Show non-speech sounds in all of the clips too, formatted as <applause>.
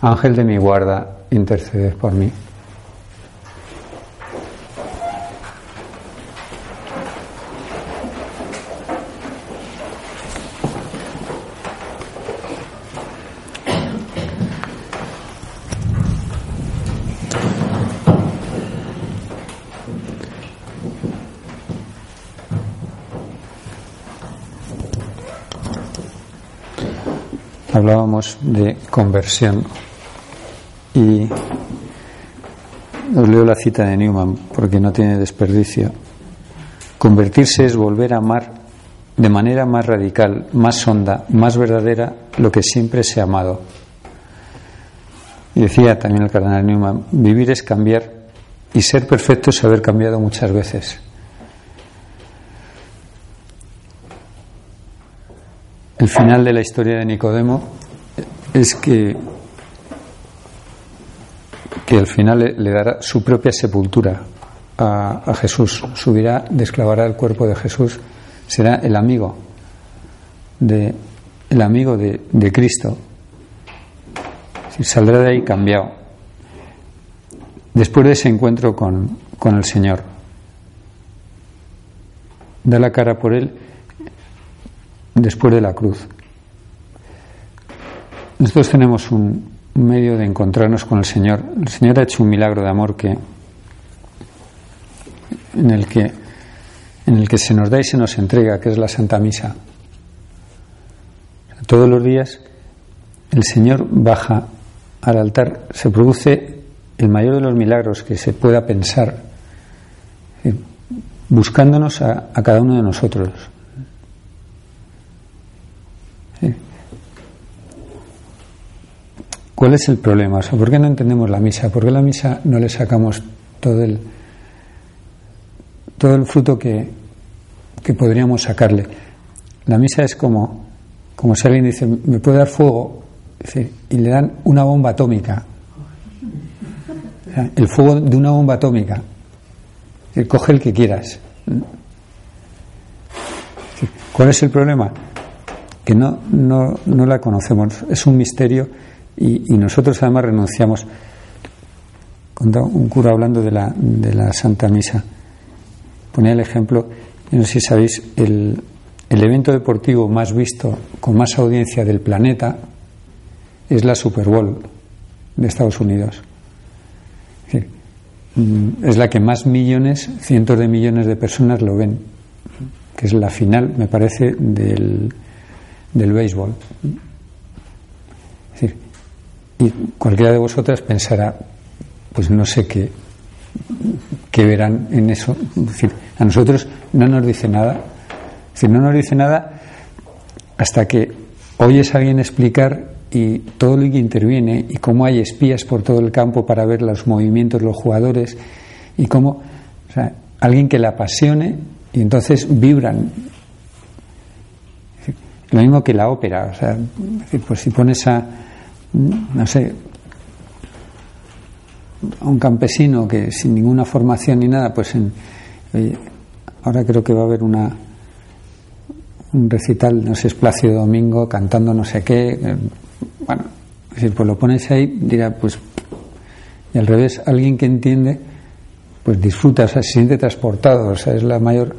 Ángel de mi guarda, intercede por mí. Hablábamos de conversión y os leo la cita de Newman porque no tiene desperdicio. Convertirse es volver a amar de manera más radical, más honda, más verdadera lo que siempre se ha amado. Y decía también el cardenal Newman, vivir es cambiar y ser perfecto es haber cambiado muchas veces. El final de la historia de Nicodemo es que que al final le, dará su propia sepultura a, Jesús, subirá, desclavará el cuerpo de Jesús, será el amigo de el amigo de, Cristo. saldrá de ahí cambiado. Después de ese encuentro con, con el Señor, da la cara por él después de la cruz. Nosotros tenemos un, medio de encontrarnos con el Señor. El Señor ha hecho un milagro de amor que en el que en el que se nos da y se nos entrega, que es la Santa Misa. Todos los días el Señor baja al altar, se produce el mayor de los milagros que se pueda pensar, eh, buscándonos a, a cada uno de nosotros. ¿Cuál es el problema? O sea, ¿Por qué no entendemos la misa? ¿Por qué la misa no le sacamos todo el, todo el fruto que, que podríamos sacarle? La misa es como, como si alguien dice, ¿me puede dar fuego? y le dan una bomba atómica. el fuego de una bomba atómica. coge el que quieras. ¿Cuál es el problema? Que no, no, no la conocemos. Es un misterio y, nosotros además renunciamos. Un cura hablando de la, de la Santa Misa ponía el ejemplo, no sé si sabéis, el, el evento deportivo más visto, con más audiencia del planeta, es la Super Bowl de Estados Unidos. Mm, es la que más millones, cientos de millones de personas lo ven, que es la final, me parece, del, del béisbol. Y cualquiera de vosotras pensará, pues no sé qué, verán en eso. a nosotros no nos dice nada. Es no nos dice nada hasta que oyes a alguien explicar y todo lo que interviene y cómo hay espías por todo el campo para ver los movimientos, los jugadores y cómo, o sea, alguien que le apasione y entonces vibran. Lo mismo que la ópera, o sea, pues si pones a, no sé, un campesino que sin ninguna formación ni nada, pues en, ahora creo que va a haber una un recital, no sé, es Plácido Domingo cantando no sé qué, eh, bueno, si pues lo pones ahí, dirá, pues, y al revés, alguien que entiende, pues disfruta, o sea, se siente transportado, o sea, es la mayor,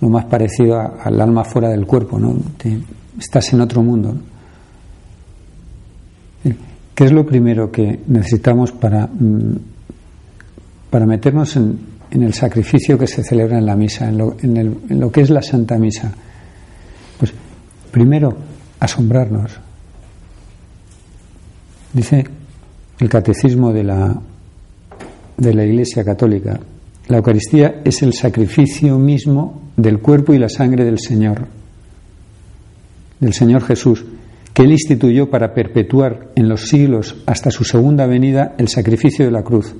lo más parecido al alma fuera del cuerpo, ¿no? estás en otro mundo. ¿Qué es lo primero que necesitamos para, mm, para meternos en, el sacrificio que se celebra en la misa, en lo, en lo que es la Santa Misa? Pues primero, asombrarnos. Dice el catecismo de la, de la Iglesia Católica, la Eucaristía es el sacrificio mismo del cuerpo y la sangre del Señor, del Señor Jesús, que Él instituyó para perpetuar en los siglos hasta su segunda venida el sacrificio de la cruz,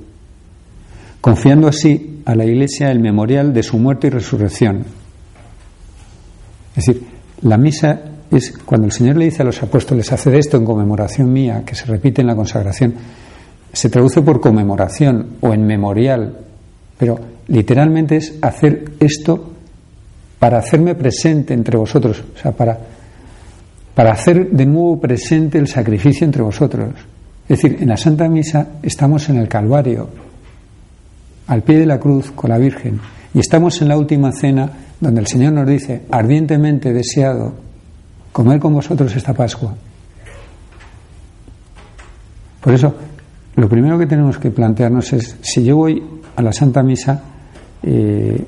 confiando así a la Iglesia el memorial de su muerte y resurrección. Es decir, la misa es cuando el Señor le dice a los apóstoles, haced esto en conmemoración mía, que se repite en la consagración, se traduce por conmemoración o en memorial, pero literalmente es hacer esto para hacerme presente entre vosotros, o sea, para para hacer de nuevo presente el sacrificio entre vosotros. Es decir, en la Santa Misa estamos en el Calvario, al pie de la cruz con la Virgen, y estamos en la última cena donde el Señor nos dice, ardientemente deseado, comer con vosotros esta Pascua. Por eso, lo primero que tenemos que plantearnos es, si yo voy a la Santa Misa, eh,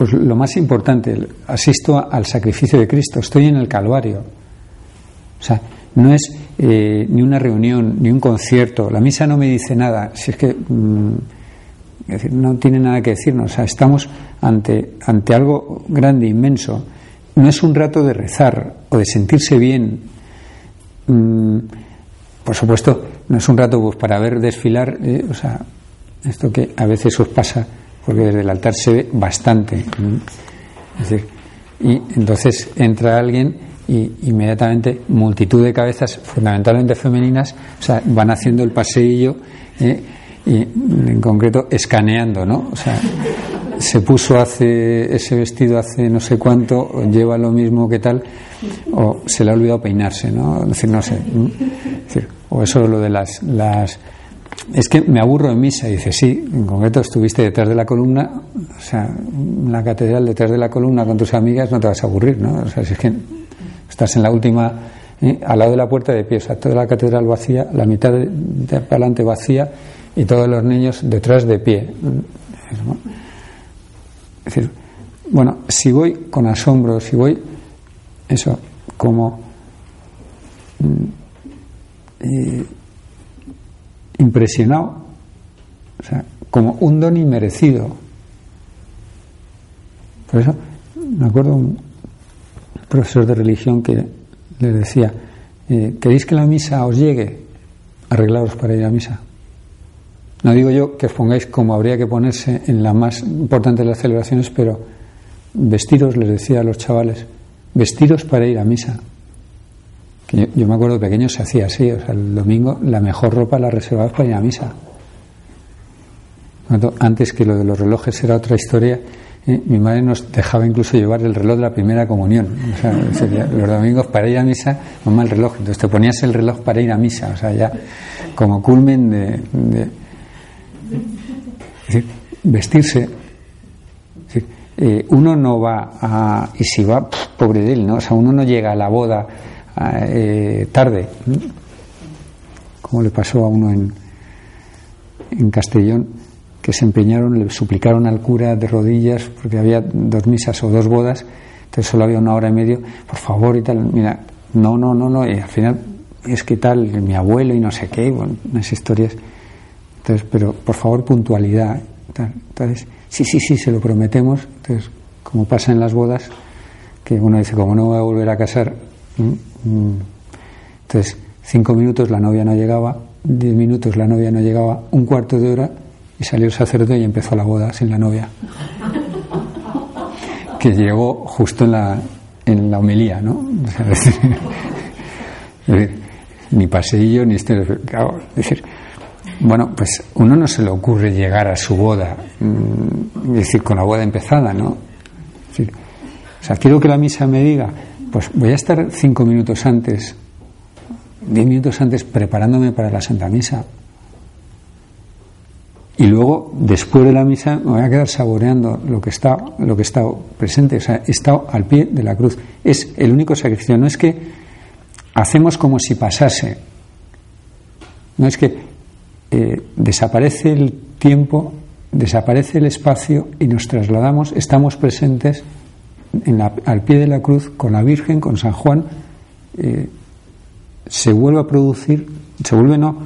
pues lo más importante, asisto al sacrificio de Cristo, estoy en el Calvario. O sea, no es eh, ni una reunión, ni un concierto, la misa no me dice nada, si es que mm, no tiene nada que decirnos, o sea, estamos ante, ante algo grande, inmenso. No es un rato de rezar o de sentirse bien. Mm, por supuesto, no es un rato pues, para ver desfilar, eh, o sea, esto que a veces os pasa porque desde el altar se ve bastante. y entonces entra alguien y inmediatamente multitud de cabezas, fundamentalmente femeninas, o sea, van haciendo el paseillo ¿eh? y en concreto escaneando, ¿no? O sea, se puso hace ese vestido hace no sé cuánto, lleva lo mismo que tal, o se le ha olvidado peinarse, ¿no? Es decir, no sé. o eso lo de las, las es que me aburro en misa. Y dice, sí, en concreto estuviste detrás de la columna, o sea, en la catedral detrás de la columna con tus amigas, no te vas a aburrir, ¿no? O sea, si es que estás en la última, ¿eh? al lado de la puerta de pie, o sea, toda la catedral vacía, la mitad de, adelante vacía y todos los niños detrás de pie. Es decir, bueno, si voy con asombro, si voy, eso, como. Mm, impresionado, o sea, como un don inmerecido. Por eso me acuerdo un profesor de religión que le decía, eh, ¿queréis que la misa os llegue? Arreglaros para ir a misa. No digo yo que os pongáis como habría que ponerse en la más importante de las celebraciones, pero vestiros, les decía a los chavales, vestiros para ir a misa. Yo, me acuerdo pequeño se hacía así, o sea, el domingo la mejor ropa la reservabas para ir a misa. Antes que lo de los relojes era otra historia, ¿eh? mi madre nos dejaba incluso llevar el reloj de la primera comunión. O sea, los domingos para ir a misa, mamá el reloj. Entonces te ponías el reloj para ir a misa, o sea, ya como culmen de. vestirse. Eh, uno no va a. Y si va, pobre de él, ¿no? O sea, uno no llega a la boda eh, tarde, como le pasó a uno en, en Castellón, que se empeñaron, le suplicaron al cura de rodillas, porque había dos misas o dos bodas, entonces solo había una hora y medio, por favor y tal, mira, no, no, no, no, y al final es que tal, mi abuelo y no sé qué, bueno, unas historias, entonces, pero por favor puntualidad, entonces, sí, sí, sí, se lo prometemos, entonces, como pasa en las bodas, que uno dice, como no voy a volver a casar, entonces, cinco minutos la novia no llegaba, diez minutos la novia no llegaba, un cuarto de hora y salió el sacerdote y empezó la boda sin la novia. Que llegó justo en la, en la homilía, ¿no? <laughs> ni paseillo, ni este. decir, bueno, pues uno no se le ocurre llegar a su boda, mm, es decir, con la boda empezada, ¿no? o sea, quiero que la misa me diga, pues voy a estar cinco minutos antes, diez minutos antes preparándome para la Santa Misa. y luego después de la misa me voy a quedar saboreando lo que está lo que está presente. O sea he estado al pie de la cruz. Es el único sacrificio. No es que hacemos como si pasase. No es que eh, desaparece el tiempo desaparece el espacio y nos trasladamos estamos presentes al pie de la cruz con la Virgen con San Juan eh, se vuelve a producir se vuelve no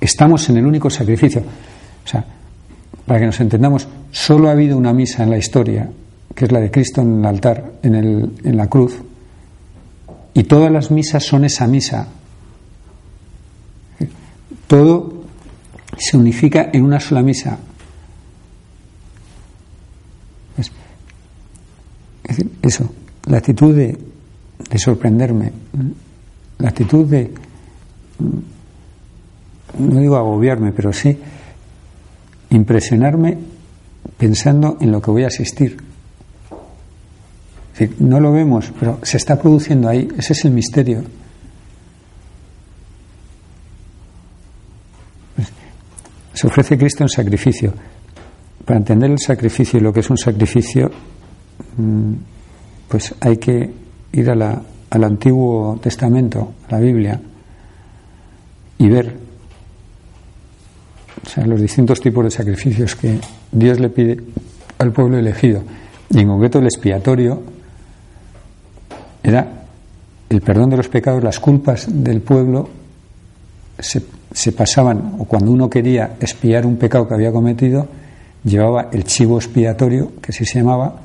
estamos en el único sacrificio o sea, para que nos entendamos, solo ha habido una misa en la historia, que es la de Cristo en el altar, en, el, en la cruz, y todas las misas son esa misa. Todo se unifica en una sola misa. Decir, eso, la actitud de, de sorprenderme, la actitud de, no digo agobiarme, pero sí impresionarme pensando en lo que voy a asistir. no lo vemos, pero se está produciendo ahí. Ese es el misterio. Pues, se ofrece Cristo en sacrificio. Para entender el sacrificio y lo que es un sacrificio, pues hay que ir a la, al Antiguo Testamento, a la Biblia, y ver o sea, los distintos tipos de sacrificios que Dios le pide al pueblo elegido. Y en concreto el expiatorio era el perdón de los pecados, las culpas del pueblo se, se pasaban, o cuando uno quería expiar un pecado que había cometido, llevaba el chivo expiatorio, que así se llamaba,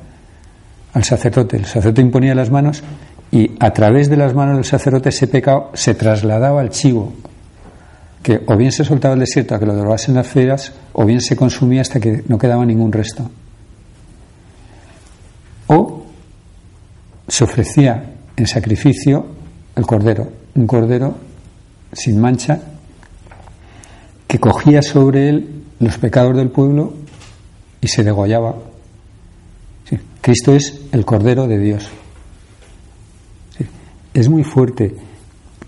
al sacerdote. El sacerdote imponía las manos y a través de las manos del sacerdote ese pecado se trasladaba al chivo, que o bien se soltaba el desierto a que lo drogasen las fieras, o bien se consumía hasta que no quedaba ningún resto. O se ofrecía en sacrificio el cordero, un cordero sin mancha, que cogía sobre él los pecados del pueblo y se degollaba. Cristo es el cordero de Dios. Es muy fuerte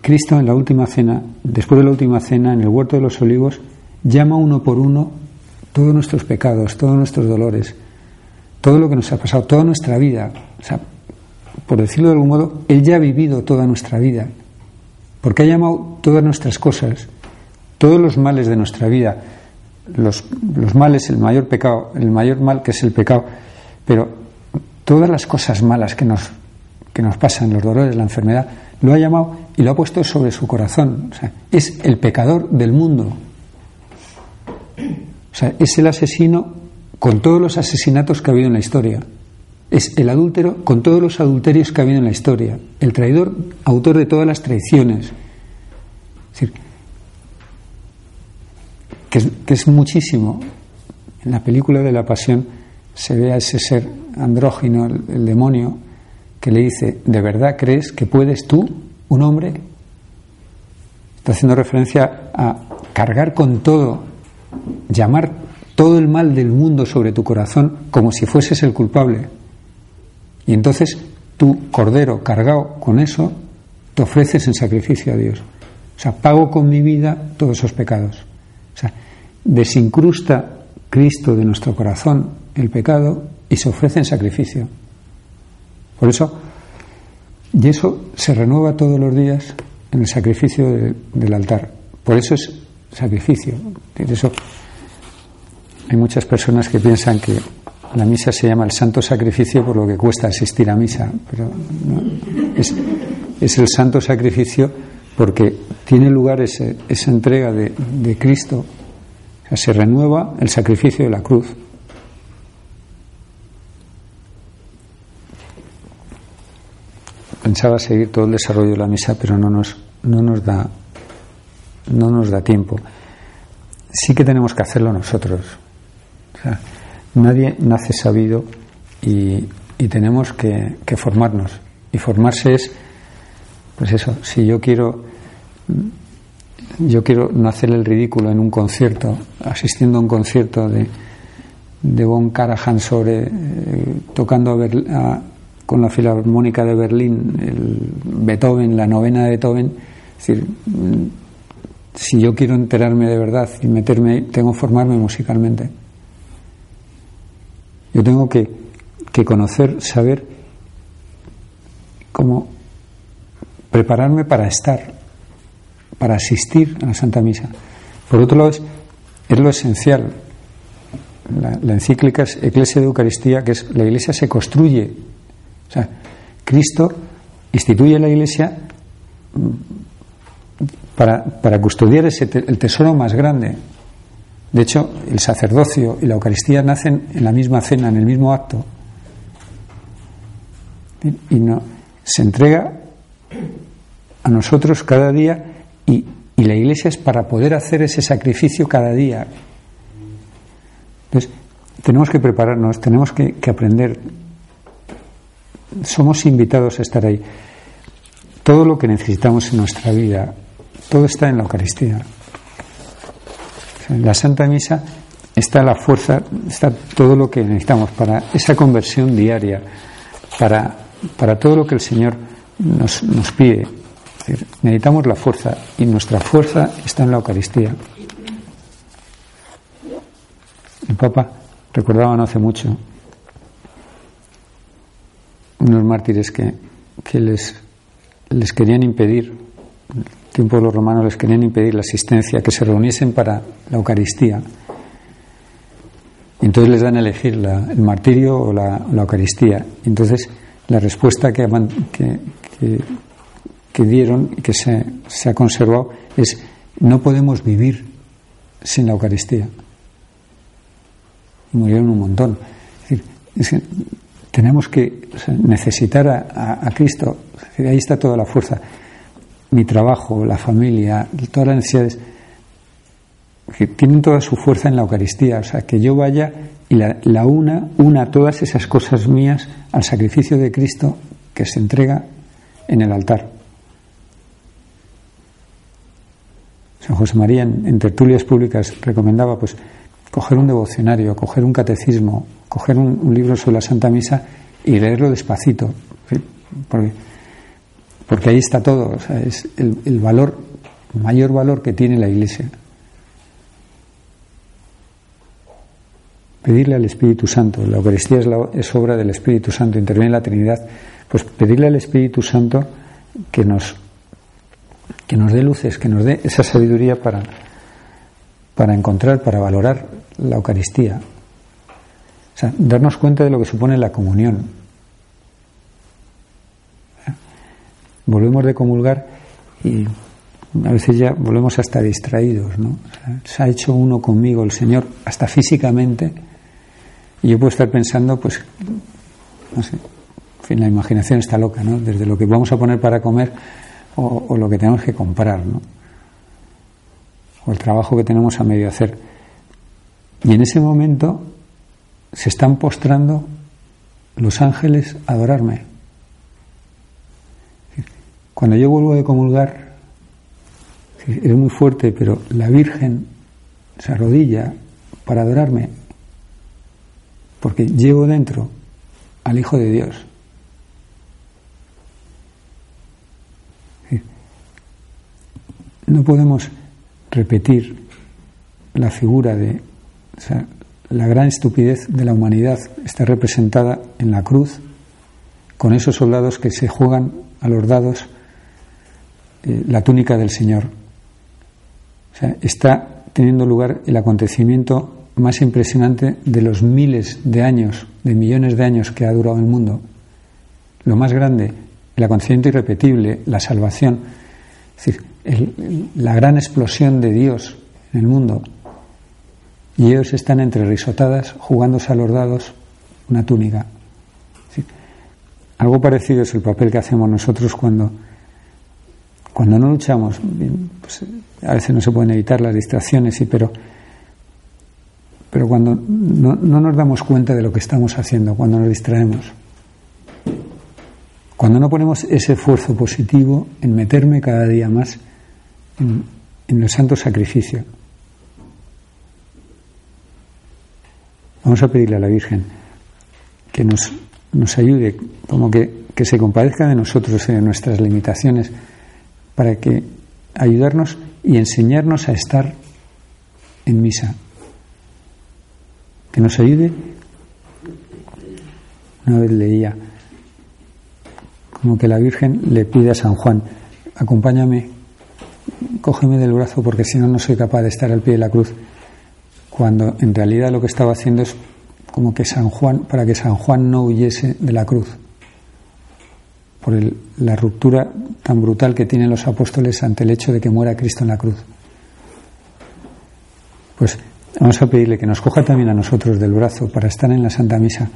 Cristo en la última cena, después de la última cena, en el huerto de los olivos, llama uno por uno todos nuestros pecados, todos nuestros dolores, todo lo que nos ha pasado, toda nuestra vida. O sea, por decirlo de algún modo, Él ya ha vivido toda nuestra vida, porque ha llamado todas nuestras cosas, todos los males de nuestra vida, los, los males, el mayor pecado, el mayor mal que es el pecado, pero todas las cosas malas que nos, que nos pasan, los dolores, la enfermedad, lo ha llamado y lo ha puesto sobre su corazón. O sea, es el pecador del mundo. O sea, es el asesino con todos los asesinatos que ha habido en la historia. Es el adúltero con todos los adulterios que ha habido en la historia. El traidor, autor de todas las traiciones. Es decir, que es, que es muchísimo. En la película de la Pasión se ve a ese ser andrógino, el demonio, que le dice, ¿de verdad crees que puedes tú, un hombre? Está haciendo referencia a cargar con todo, llamar todo el mal del mundo sobre tu corazón como si fueses el culpable. Y entonces tú, cordero, cargado con eso, te ofreces en sacrificio a Dios. O sea, pago con mi vida todos esos pecados. O sea, desincrusta Cristo de nuestro corazón el pecado y se ofrece en sacrificio. Por eso, y eso se renueva todos los días en el sacrificio del altar. Por eso es sacrificio. De eso hay muchas personas que piensan que la misa se llama el santo sacrificio por lo que cuesta asistir a misa, pero es, es, el santo sacrificio porque tiene lugar ese, esa entrega de Cristo, se renueva el sacrificio de la cruz. pensaba seguir todo el desarrollo de la misa, pero no nos, no nos da no nos da tiempo. Sí que tenemos que hacerlo nosotros. nadie nace sabido y, y tenemos que, que, formarnos. Y formarse es, pues eso, si yo quiero, yo quiero no hacer el ridículo en un concierto, asistiendo a un concierto de, de Von Karajan sobre, eh, tocando a, a con la Filarmónica de Berlín, el Beethoven, la novena de Beethoven. Decir, si yo quiero enterarme de verdad y meterme, tengo que formarme musicalmente. Yo tengo que, que conocer, saber cómo prepararme para estar, para asistir a la Santa Misa. Por otro lado, es, es lo esencial. La, encíclica es Iglesia de Eucaristía, que es la Iglesia se construye. O sea, Cristo instituye la Iglesia para, para custodiar ese el tesoro más grande. De hecho, el sacerdocio y la Eucaristía nacen en la misma cena, en el mismo acto. Y no, se entrega a nosotros cada día y, la Iglesia es para poder hacer ese sacrificio cada día. Entonces, tenemos que prepararnos, tenemos que, que aprender. Somos invitados a estar ahí. Todo lo que necesitamos en nuestra vida, todo está en la Eucaristía. En la Santa Misa está la fuerza, está todo lo que necesitamos para esa conversión diaria, para, para todo lo que el Señor nos, nos pide. Necesitamos la fuerza y nuestra fuerza está en la Eucaristía. El Papa recordaba no hace mucho unos mártires que, que les, les querían impedir tiempo de los romanos les querían impedir la asistencia, que se reuniesen para la Eucaristía. Entonces les dan a elegir el martirio o la, Eucaristía. Entonces la respuesta que, que, dieron y que se, ha conservado es no podemos vivir sin la Eucaristía. Y murieron un montón. Tenemos que necesitar a, Cristo. ahí está toda la fuerza mi trabajo, la familia, todas las necesidades, que tienen toda su fuerza en la Eucaristía. O sea, que yo vaya y la, una, una todas esas cosas mías al sacrificio de Cristo que se entrega en el altar. San José María en, tertulias públicas recomendaba pues coger un devocionario, coger un catecismo, coger un, libro sobre la Santa Misa y leerlo despacito. Porque porque ahí está todo, es el, valor, mayor valor que tiene la Iglesia. Pedirle al Espíritu Santo, la Eucaristía es, es obra del Espíritu Santo, interviene la Trinidad, pues pedirle al Espíritu Santo que nos, que nos dé luces, que nos dé esa sabiduría para, para encontrar, para valorar la Eucaristía. O sea, darnos cuenta de lo que supone la comunión, volvemos de comulgar y a veces ya volvemos hasta distraídos, ¿no? se ha hecho uno conmigo el Señor, hasta físicamente, y yo puedo estar pensando, pues, no sé, en fin, la imaginación está loca, ¿no? Desde lo que vamos a poner para comer o, lo que tenemos que comprar. O el trabajo que tenemos a medio hacer. Y en ese momento se están postrando los ángeles a adorarme. Cuando yo vuelvo de comulgar, es muy fuerte, pero la Virgen se arrodilla para adorarme, porque llevo dentro al Hijo de Dios. No podemos repetir la figura de la gran estupidez de la humanidad está representada en la cruz con esos soldados que se juegan a los dados eh, la túnica del Señor. O sea, está teniendo lugar el acontecimiento más impresionante de los miles de años, de millones de años que ha durado el mundo. Lo más grande, el acontecimiento irrepetible, la salvación, la gran explosión de Dios en el mundo. Y ellos están entre risotadas, jugándose a los dados una túnica. algo parecido es el papel que hacemos nosotros cuando cuando no luchamos, pues, a veces no se pueden evitar las distracciones, sí, pero, pero cuando no, nos damos cuenta de lo que estamos haciendo, cuando nos distraemos, cuando no ponemos ese esfuerzo positivo en meterme cada día más en, el santo sacrificio. Vamos a pedirle a la Virgen que nos, nos ayude, como que, se compadezca de nosotros y de nuestras limitaciones para que ayudarnos y enseñarnos a estar en misa. Que nos ayude. Una vez leía como que la Virgen le pide a San Juan, acompáñame, cógeme del brazo porque si no no soy capaz de estar al pie de la cruz. Cuando en realidad lo que estaba haciendo es como que San Juan, para que San Juan no huyese de la cruz, por la ruptura tan brutal que tienen los apóstoles ante el hecho de que muera Cristo en la cruz. Pues vamos a pedirle que nos coja también a nosotros del brazo para estar en la Santa Misa,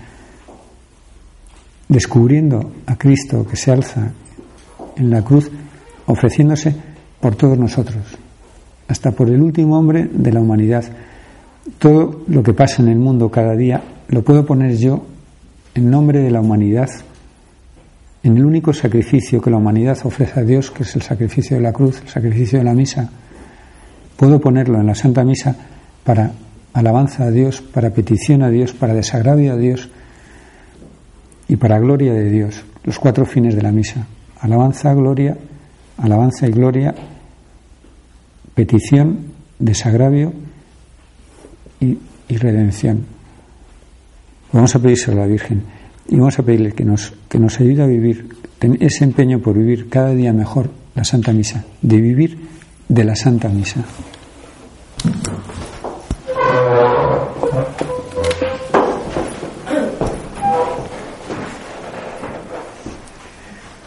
descubriendo a Cristo que se alza en la cruz, ofreciéndose por todos nosotros, hasta por el último hombre de la humanidad. Todo lo que pasa en el mundo cada día lo puedo poner yo en nombre de la humanidad, en el único sacrificio que la humanidad ofrece a Dios, que es el sacrificio de la cruz, el sacrificio de la misa. Puedo ponerlo en la Santa Misa para alabanza a Dios, para petición a Dios, para desagravio a Dios y para gloria de Dios. Los cuatro fines de la misa. Alabanza, gloria, alabanza y gloria, petición, desagravio y, redención. Vamos a pedírselo a la Virgen y vamos a pedirle que nos, que nos ayude a vivir ese empeño por vivir cada día mejor la Santa Misa, de vivir de la Santa Misa.